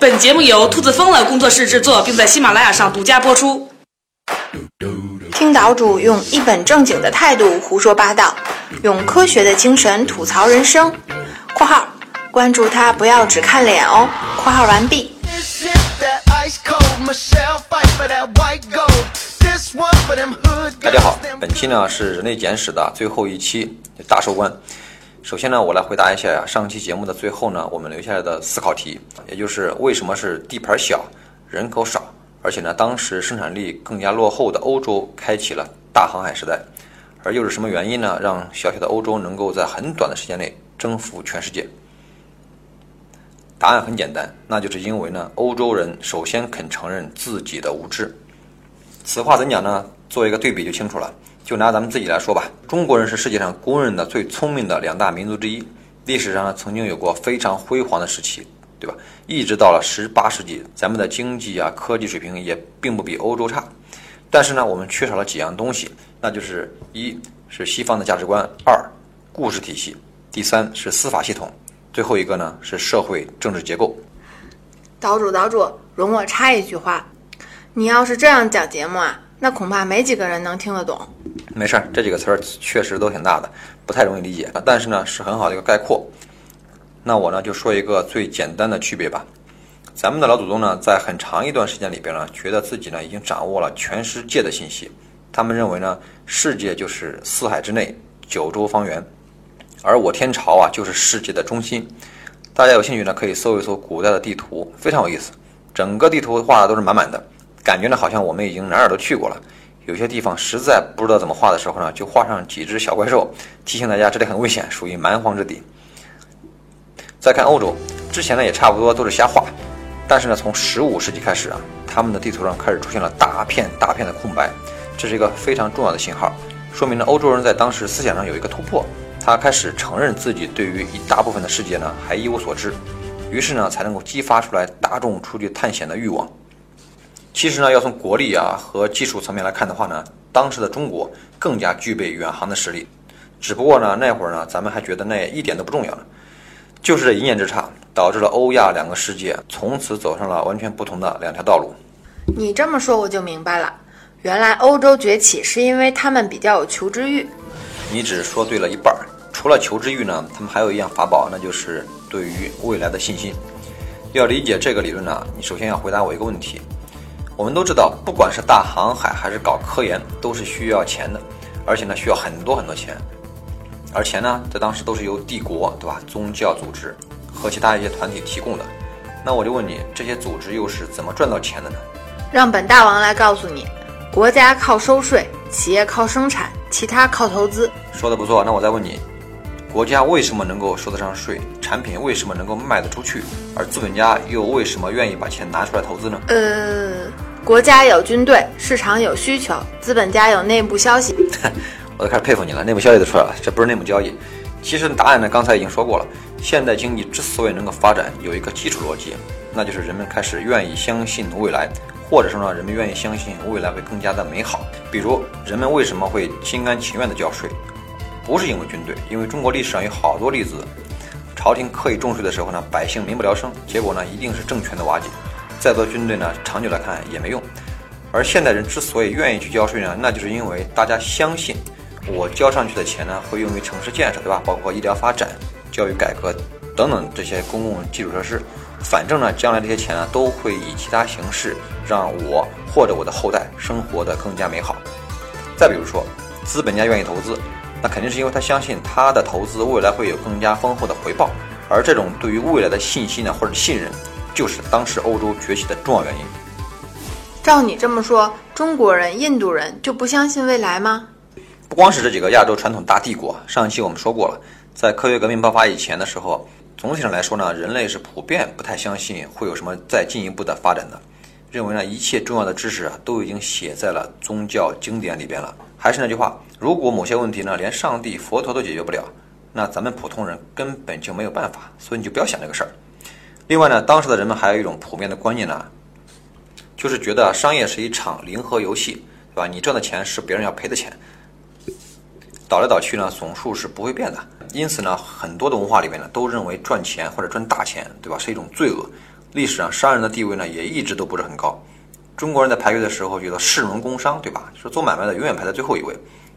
本节目由兔子疯了工作室制作，并在喜马拉雅上独家播出。听岛主用一本正经的态度胡说八道，用科学的精神吐槽人生。（括号关注他，不要只看脸哦。）（括号完毕。）大家好，本期呢是《人类简史》的最后一期大收官。首先呢，我来回答一下呀，上期节目的最后呢，我们留下来的思考题，也就是为什么是地盘小、人口少，而且呢，当时生产力更加落后的欧洲开启了大航海时代，而又是什么原因呢，让小小的欧洲能够在很短的时间内征服全世界？答案很简单，那就是因为呢，欧洲人首先肯承认自己的无知。此话怎讲呢？做一个对比就清楚了。就拿咱们自己来说吧，中国人是世界上公认的最聪明的两大民族之一。历史上，曾经有过非常辉煌的时期，对吧？一直到了十八世纪，咱们的经济啊、科技水平也并不比欧洲差。但是呢，我们缺少了几样东西，那就是一是西方的价值观，二故事体系，第三是司法系统，最后一个呢是社会政治结构。岛主，岛主，容我插一句话，你要是这样讲节目啊？那恐怕没几个人能听得懂。没事儿，这几个词儿确实都挺大的，不太容易理解啊。但是呢，是很好的一个概括。那我呢就说一个最简单的区别吧。咱们的老祖宗呢，在很长一段时间里边呢，觉得自己呢已经掌握了全世界的信息。他们认为呢，世界就是四海之内，九州方圆，而我天朝啊就是世界的中心。大家有兴趣呢，可以搜一搜古代的地图，非常有意思。整个地图画的都是满满的。感觉呢，好像我们已经哪儿都去过了。有些地方实在不知道怎么画的时候呢，就画上几只小怪兽，提醒大家这里很危险，属于蛮荒之地。再看欧洲，之前呢也差不多都是瞎画，但是呢，从十五世纪开始啊，他们的地图上开始出现了大片大片的空白，这是一个非常重要的信号，说明呢欧洲人在当时思想上有一个突破，他开始承认自己对于一大部分的世界呢还一无所知，于是呢才能够激发出来大众出去探险的欲望。其实呢，要从国力啊和技术层面来看的话呢，当时的中国更加具备远航的实力。只不过呢，那会儿呢，咱们还觉得那一点都不重要呢。就是这一念之差，导致了欧亚两个世界从此走上了完全不同的两条道路。你这么说我就明白了，原来欧洲崛起是因为他们比较有求知欲。你只说对了一半儿。除了求知欲呢，他们还有一样法宝，那就是对于未来的信心。要理解这个理论呢，你首先要回答我一个问题。我们都知道，不管是大航海还是搞科研，都是需要钱的，而且呢需要很多很多钱，而钱呢在当时都是由帝国对吧、宗教组织和其他一些团体提供的。那我就问你，这些组织又是怎么赚到钱的呢？让本大王来告诉你，国家靠收税，企业靠生产，其他靠投资。说的不错，那我再问你，国家为什么能够收得上税？产品为什么能够卖得出去？而资本家又为什么愿意把钱拿出来投资呢？呃。国家有军队，市场有需求，资本家有内部消息。我都开始佩服你了，内部消息都出来了，这不是内幕交易。其实答案呢，刚才已经说过了。现代经济之所以能够发展，有一个基础逻辑，那就是人们开始愿意相信未来，或者说呢，人们愿意相信未来会更加的美好。比如，人们为什么会心甘情愿的交税？不是因为军队，因为中国历史上有好多例子，朝廷刻意重税的时候呢，百姓民不聊生，结果呢，一定是政权的瓦解。再多军队呢，长久来看也没用。而现代人之所以愿意去交税呢，那就是因为大家相信，我交上去的钱呢，会用于城市建设，对吧？包括医疗发展、教育改革等等这些公共基础设施。反正呢，将来这些钱呢，都会以其他形式让我或者我的后代生活的更加美好。再比如说，资本家愿意投资，那肯定是因为他相信他的投资未来会有更加丰厚的回报。而这种对于未来的信心呢，或者信任。就是当时欧洲崛起的重要原因。照你这么说，中国人、印度人就不相信未来吗？不光是这几个亚洲传统大帝国。上一期我们说过了，在科学革命爆发以前的时候，总体上来说呢，人类是普遍不太相信会有什么再进一步的发展的，认为呢一切重要的知识啊都已经写在了宗教经典里边了。还是那句话，如果某些问题呢连上帝、佛陀都解决不了，那咱们普通人根本就没有办法，所以你就不要想这个事儿。另外呢，当时的人们还有一种普遍的观念呢，就是觉得商业是一场零和游戏，对吧？你赚的钱是别人要赔的钱，倒来倒去呢，总数是不会变的。因此呢，很多的文化里面呢，都认为赚钱或者赚大钱，对吧，是一种罪恶。历史上商人的地位呢也一直都不是很高。中国人在排队的时候觉得士农工商，对吧？说做买卖的永远排在最后一位。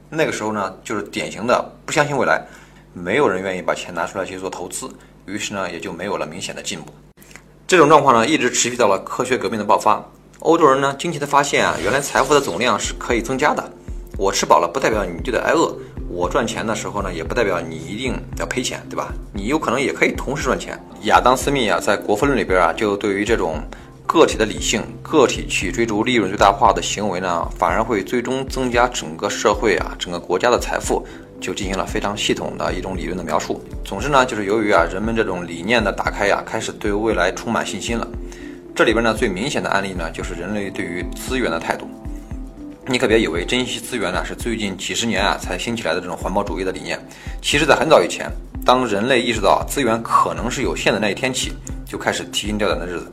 那个时候呢，就是典型的不相信未来，没有人愿意把钱拿出来去做投资，于是呢，也就没有了明显的进步。这种状况呢，一直持续到了科学革命的爆发。欧洲人呢，惊奇的发现啊，原来财富的总量是可以增加的。我吃饱了不代表你就得挨饿，我赚钱的时候呢，也不代表你一定要赔钱，对吧？你有可能也可以同时赚钱。亚当·斯密啊，在《国富论》里边啊，就对于这种个体的理性、个体去追逐利润最大化的行为呢，反而会最终增加整个社会啊、整个国家的财富，就进行了非常系统的一种理论的描述。总之呢，就是由于啊，人们这种理念的打开呀，开始对未来充满信心了。这里边呢，最明显的案例呢，就是人类对于资源的态度。你可别以为珍惜资源呢是最近几十年啊才兴起来的这种环保主义的理念。其实，在很早以前，当人类意识到资源可能是有限的那一天起，就开始提心吊胆的日子。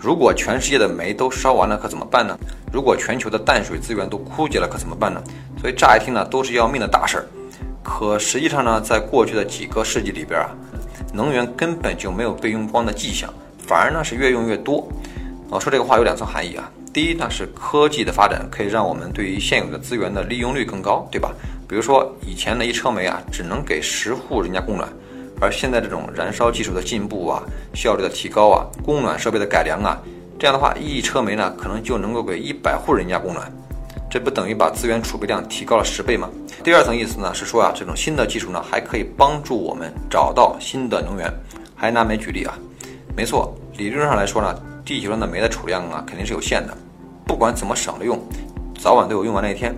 如果全世界的煤都烧完了，可怎么办呢？如果全球的淡水资源都枯竭了，可怎么办呢？所以乍一听呢，都是要命的大事儿。可实际上呢，在过去的几个世纪里边啊，能源根本就没有被用光的迹象。反而呢是越用越多，我说这个话有两层含义啊。第一呢是科技的发展可以让我们对于现有的资源的利用率更高，对吧？比如说以前的一车煤啊只能给十户人家供暖，而现在这种燃烧技术的进步啊、效率的提高啊、供暖设备的改良啊，这样的话一车煤呢可能就能够给一百户人家供暖，这不等于把资源储备量提高了十倍吗？第二层意思呢是说啊这种新的技术呢还可以帮助我们找到新的能源，还拿煤举例啊。没错，理论上来说呢，地球上的煤的储量啊肯定是有限的，不管怎么省着用，早晚都有用完那一天。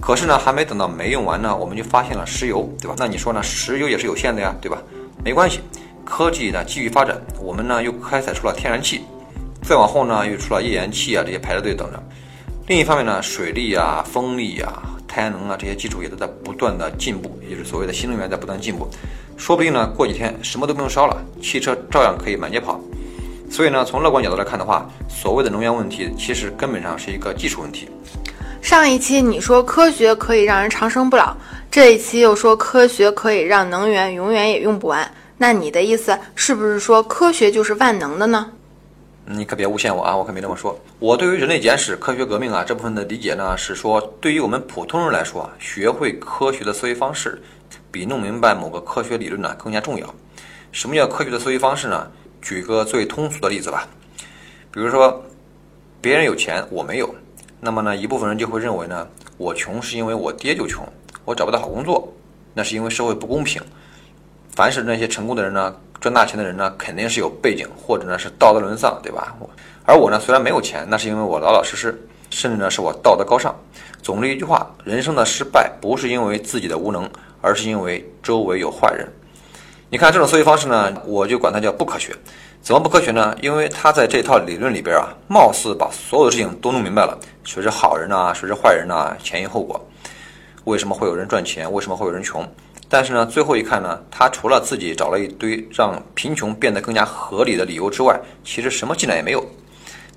可是呢，还没等到煤用完呢，我们就发现了石油，对吧？那你说呢？石油也是有限的呀，对吧？没关系，科技呢继续发展，我们呢又开采出了天然气，再往后呢又出了页岩气啊这些排着队等着。另一方面呢，水利啊、风力啊、太阳能啊这些技术也都在不断的进步，也就是所谓的新能源在不断进步。说不定呢，过几天什么都不用烧了，汽车照样可以满街跑。所以呢，从乐观角度来看的话，所谓的能源问题，其实根本上是一个技术问题。上一期你说科学可以让人长生不老，这一期又说科学可以让能源永远也用不完。那你的意思是不是说科学就是万能的呢？你可别诬陷我啊，我可没这么说。我对于人类简史、科学革命啊这部分的理解呢，是说对于我们普通人来说啊，学会科学的思维方式。比弄明白某个科学理论呢更加重要。什么叫科学的思维方式呢？举个最通俗的例子吧，比如说，别人有钱我没有，那么呢，一部分人就会认为呢，我穷是因为我爹就穷，我找不到好工作，那是因为社会不公平。凡是那些成功的人呢，赚大钱的人呢，肯定是有背景，或者呢是道德沦丧，对吧？我而我呢，虽然没有钱，那是因为我老老实实，甚至呢是我道德高尚。总之一句话，人生的失败不是因为自己的无能。而是因为周围有坏人，你看这种思维方式呢，我就管它叫不科学。怎么不科学呢？因为他在这套理论里边啊，貌似把所有的事情都弄明白了，谁是好人呐，谁是坏人呐，前因后果，为什么会有人赚钱，为什么会有人穷？但是呢，最后一看呢，他除了自己找了一堆让贫穷变得更加合理的理由之外，其实什么进展也没有。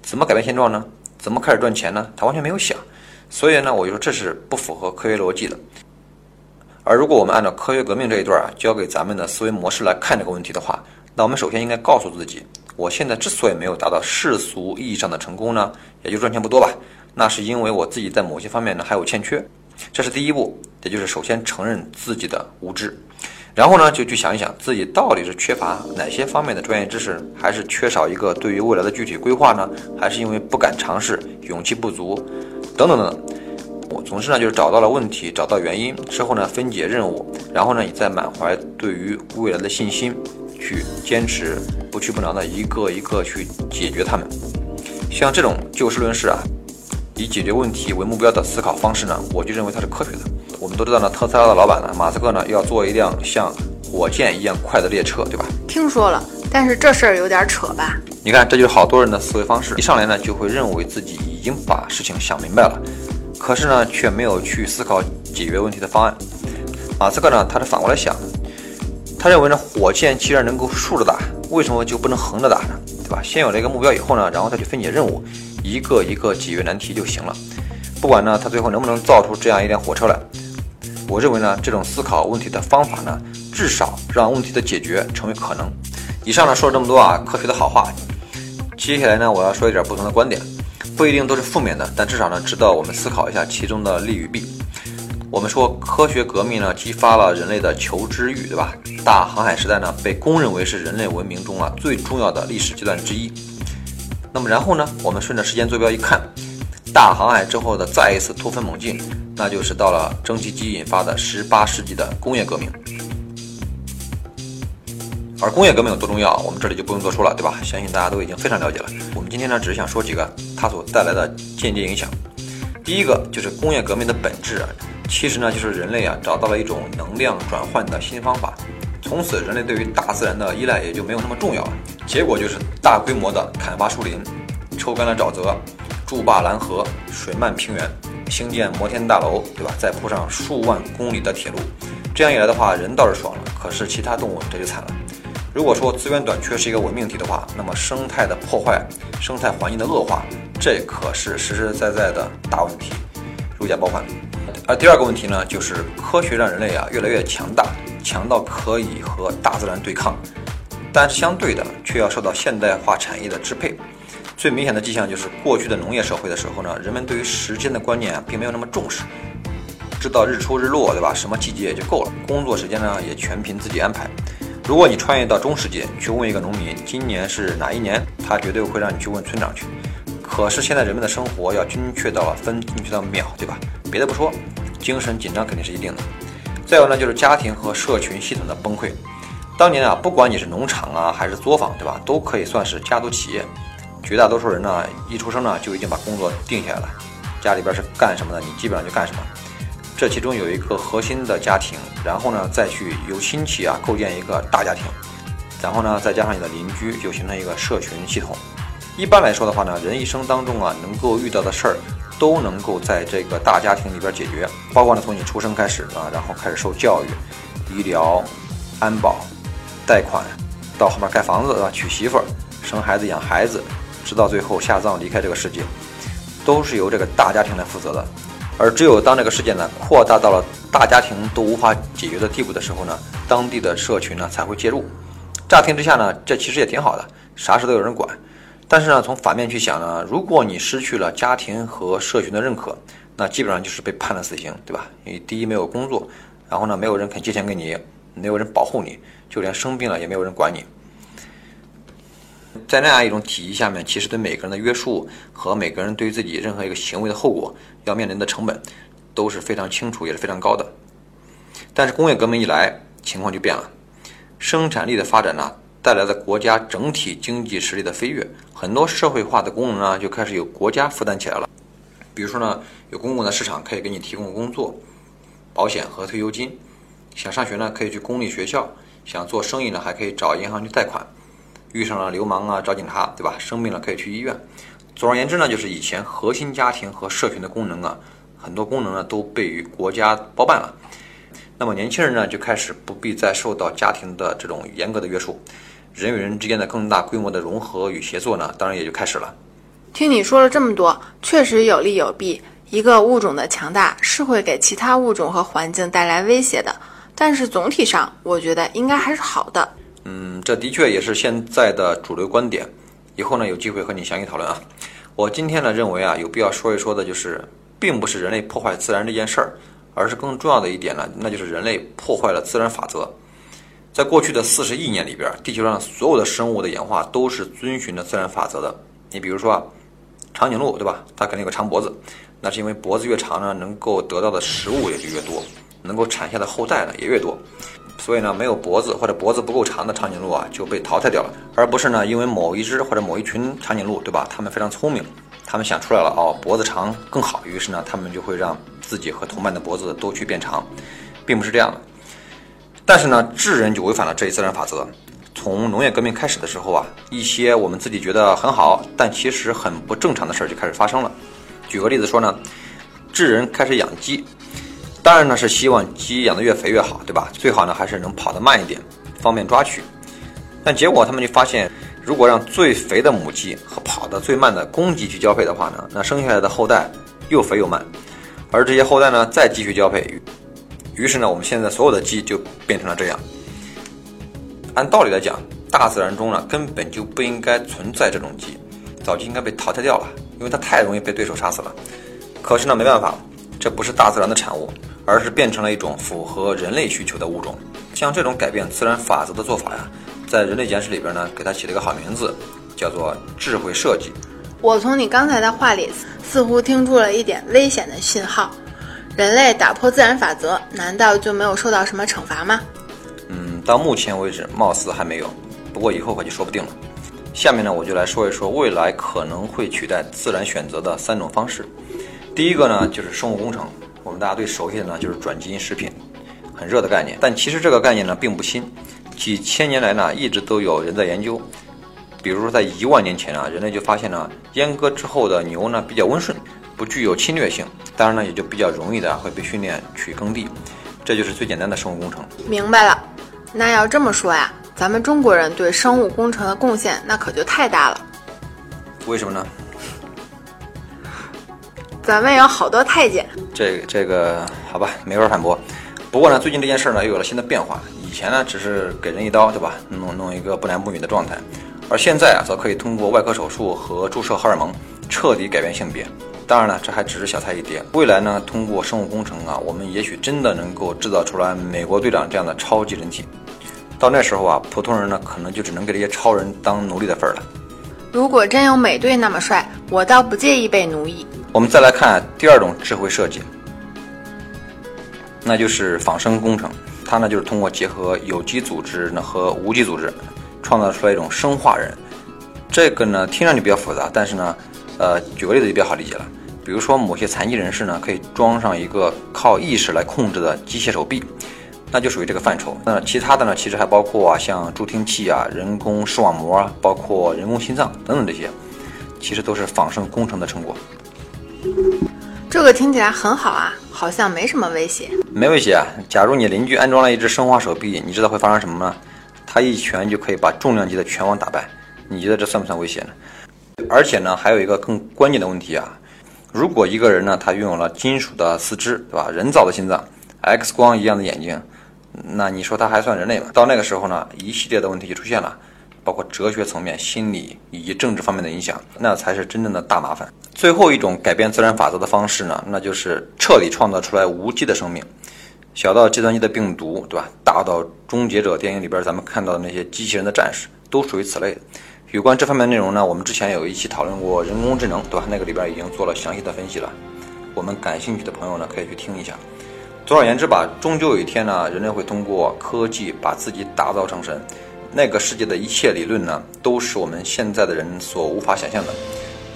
怎么改变现状呢？怎么开始赚钱呢？他完全没有想。所以呢，我就说这是不符合科学逻辑的。而如果我们按照科学革命这一段啊，教给咱们的思维模式来看这个问题的话，那我们首先应该告诉自己，我现在之所以没有达到世俗意义上的成功呢，也就赚钱不多吧，那是因为我自己在某些方面呢还有欠缺，这是第一步，也就是首先承认自己的无知，然后呢就去想一想自己到底是缺乏哪些方面的专业知识，还是缺少一个对于未来的具体规划呢，还是因为不敢尝试，勇气不足，等等等等。我总之呢，就是找到了问题，找到原因之后呢，分解任务，然后呢，你再满怀对于未来的信心，去坚持不屈不挠的一个一个去解决它们。像这种就事论事啊，以解决问题为目标的思考方式呢，我就认为它是科学的。我们都知道呢，特斯拉的老板呢，马斯克呢，要做一辆像火箭一样快的列车，对吧？听说了，但是这事儿有点扯吧？你看，这就是好多人的思维方式，一上来呢，就会认为自己已经把事情想明白了。可是呢，却没有去思考解决问题的方案。马斯克呢，他是反过来想的，他认为呢，火箭既然能够竖着打，为什么就不能横着打呢？对吧？先有了一个目标以后呢，然后再去分解任务，一个一个解决难题就行了。不管呢，他最后能不能造出这样一辆火车来，我认为呢，这种思考问题的方法呢，至少让问题的解决成为可能。以上呢说了这么多啊，科学的好话，接下来呢我要说一点不同的观点，不一定都是负面的，但至少呢值得我们思考一下其中的利与弊。我们说科学革命呢激发了人类的求知欲，对吧？大航海时代呢被公认为是人类文明中啊最重要的历史阶段之一。那么然后呢，我们顺着时间坐标一看，大航海之后的再一次突飞猛进，那就是到了蒸汽机引发的十八世纪的工业革命。而工业革命有多重要，我们这里就不用多说了，对吧？相信大家都已经非常了解了。我们今天呢，只是想说几个它所带来的间接影响。第一个就是工业革命的本质，其实呢就是人类啊找到了一种能量转换的新方法，从此人类对于大自然的依赖也就没有那么重要了。结果就是大规模的砍伐树林，抽干了沼泽，筑坝拦河，水漫平原，兴建摩天大楼，对吧？再铺上数万公里的铁路，这样一来的话，人倒是爽了，可是其他动物这就惨了。如果说资源短缺是一个伪命题的话，那么生态的破坏、生态环境的恶化，这可是实实在在的大问题，如假包换。而第二个问题呢，就是科学让人类啊越来越强大，强到可以和大自然对抗，但是相对的却要受到现代化产业的支配。最明显的迹象就是过去的农业社会的时候呢，人们对于时间的观念啊并没有那么重视，知道日出日落，对吧？什么季节也就够了，工作时间呢也全凭自己安排。如果你穿越到中世纪去问一个农民今年是哪一年，他绝对会让你去问村长去。可是现在人们的生活要精确到分，精确到秒，对吧？别的不说，精神紧张肯定是一定的。再有呢，就是家庭和社群系统的崩溃。当年啊，不管你是农场啊还是作坊，对吧，都可以算是家族企业。绝大多数人呢，一出生呢就已经把工作定下来了，家里边是干什么的，你基本上就干什么。这其中有一个核心的家庭，然后呢，再去由亲戚啊构建一个大家庭，然后呢，再加上你的邻居，就形成一个社群系统。一般来说的话呢，人一生当中啊，能够遇到的事儿，都能够在这个大家庭里边解决，包括呢从你出生开始啊，然后开始受教育、医疗、安保、贷款，到后面盖房子啊、娶媳妇儿、生孩子、养孩子，直到最后下葬离开这个世界，都是由这个大家庭来负责的。而只有当这个事件呢扩大到了大家庭都无法解决的地步的时候呢，当地的社群呢才会介入。乍听之下呢，这其实也挺好的，啥事都有人管。但是呢，从反面去想呢，如果你失去了家庭和社群的认可，那基本上就是被判了死刑，对吧？你第一没有工作，然后呢，没有人肯借钱给你，没有人保护你，就连生病了也没有人管你。在那样一种体系下面，其实对每个人的约束和每个人对自己任何一个行为的后果要面临的成本都是非常清楚，也是非常高的。但是工业革命一来，情况就变了，生产力的发展呢，带来了国家整体经济实力的飞跃，很多社会化的功能呢就开始由国家负担起来了。比如说呢，有公共的市场可以给你提供工作、保险和退休金；想上学呢，可以去公立学校；想做生意呢，还可以找银行去贷款。遇上了流氓啊，找警察，对吧？生病了可以去医院。总而言之呢，就是以前核心家庭和社群的功能啊，很多功能呢都被于国家包办了。那么年轻人呢就开始不必再受到家庭的这种严格的约束，人与人之间的更大规模的融合与协作呢，当然也就开始了。听你说了这么多，确实有利有弊。一个物种的强大是会给其他物种和环境带来威胁的，但是总体上，我觉得应该还是好的。嗯，这的确也是现在的主流观点。以后呢，有机会和你详细讨论啊。我今天呢认为啊，有必要说一说的就是，并不是人类破坏自然这件事儿，而是更重要的一点呢，那就是人类破坏了自然法则。在过去的四十亿年里边，地球上所有的生物的演化都是遵循着自然法则的。你比如说啊，长颈鹿对吧？它肯定有个长脖子，那是因为脖子越长呢，能够得到的食物也就越多，能够产下的后代呢也越多。所以呢，没有脖子或者脖子不够长的长颈鹿啊，就被淘汰掉了，而不是呢，因为某一只或者某一群长颈鹿，对吧？他们非常聪明，他们想出来了哦，脖子长更好，于是呢，他们就会让自己和同伴的脖子都去变长，并不是这样的。但是呢，智人就违反了这一自然法则。从农业革命开始的时候啊，一些我们自己觉得很好，但其实很不正常的事儿就开始发生了。举个例子说呢，智人开始养鸡。当然呢，是希望鸡养得越肥越好，对吧？最好呢还是能跑得慢一点，方便抓取。但结果他们就发现，如果让最肥的母鸡和跑得最慢的公鸡去交配的话呢，那生下来的后代又肥又慢，而这些后代呢再继续交配，于是呢，我们现在所有的鸡就变成了这样。按道理来讲，大自然中呢根本就不应该存在这种鸡，早就应该被淘汰掉了，因为它太容易被对手杀死了。可是呢，没办法，这不是大自然的产物，而是变成了一种符合人类需求的物种。像这种改变自然法则的做法呀，在人类简史里边呢，给它起了一个好名字，叫做智慧设计。我从你刚才的话里似乎听出了一点危险的信号。人类打破自然法则，难道就没有受到什么惩罚吗？嗯，到目前为止，貌似还没有。不过以后可就说不定了。下面呢，我就来说一说未来可能会取代自然选择的三种方式。第一个呢，就是生物工程。我们大家最熟悉的呢，就是转基因食品，很热的概念。但其实这个概念呢，并不新，几千年来呢，一直都有人在研究。比如说，在一万年前啊，人类就发现了阉割之后的牛呢，比较温顺，不具有侵略性，当然呢，也就比较容易的会被训练去耕地。这就是最简单的生物工程。明白了。那要这么说呀，咱们中国人对生物工程的贡献那可就太大了。为什么呢？咱们有好多太监。这这个好吧，没法反驳。不过呢，最近这件事呢又有了新的变化。以前呢只是给人一刀，对吧？弄弄一个不男不女的状态，而现在啊则可以通过外科手术和注射荷尔蒙彻底改变性别。当然了，这还只是小菜一碟。未来呢，通过生物工程啊，我们也许真的能够制造出来美国队长这样的超级人体。到那时候啊，普通人呢，可能就只能给这些超人当奴隶的份儿了。如果真有美队那么帅，我倒不介意被奴役。我们再来看第二种智慧设计，那就是仿生工程。它呢，就是通过结合有机组织呢和无机组织，创造出来一种生化人。这个呢，听上去比较复杂，但是呢，呃，举个例子就比较好理解了。比如说，某些残疾人士呢，可以装上一个靠意识来控制的机械手臂，那就属于这个范畴。那其他的呢，其实还包括啊，像助听器啊、人工视网膜啊，包括人工心脏等等这些，其实都是仿生工程的成果。这个听起来很好啊，好像没什么威胁。没威胁啊。假如你邻居安装了一只生化手臂，你知道会发生什么吗？他一拳就可以把重量级的拳王打败。你觉得这算不算威胁呢？而且呢，还有一个更关键的问题啊。如果一个人呢，他拥有了金属的四肢，对吧？人造的心脏，X 光一样的眼睛，那你说他还算人类吗？到那个时候呢，一系列的问题就出现了，包括哲学层面、心理以及政治方面的影响，那才是真正的大麻烦。最后一种改变自然法则的方式呢，那就是彻底创造出来无机的生命，小到计算机的病毒，对吧？大到终结者电影里边咱们看到的那些机器人的战士，都属于此类。有关这方面内容呢，我们之前有一期讨论过人工智能，对吧？那个里边已经做了详细的分析了。我们感兴趣的朋友呢，可以去听一下。总而言之吧，终究有一天呢，人类会通过科技把自己打造成神。那个世界的一切理论呢，都是我们现在的人所无法想象的。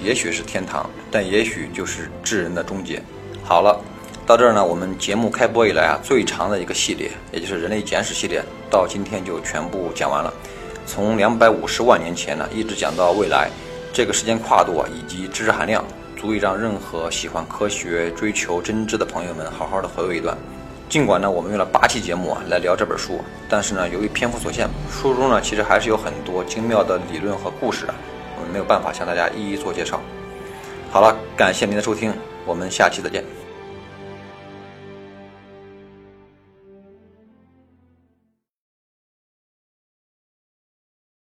也许是天堂，但也许就是智人的终结。好了，到这儿呢，我们节目开播以来啊，最长的一个系列，也就是人类简史系列，到今天就全部讲完了。从两百五十万年前呢，一直讲到未来，这个时间跨度啊，以及知识含量，足以让任何喜欢科学、追求真知的朋友们好好的回味一段。尽管呢，我们用了八期节目啊来聊这本书，但是呢，由于篇幅所限，书中呢其实还是有很多精妙的理论和故事的，我们没有办法向大家一一做介绍。好了，感谢您的收听，我们下期再见。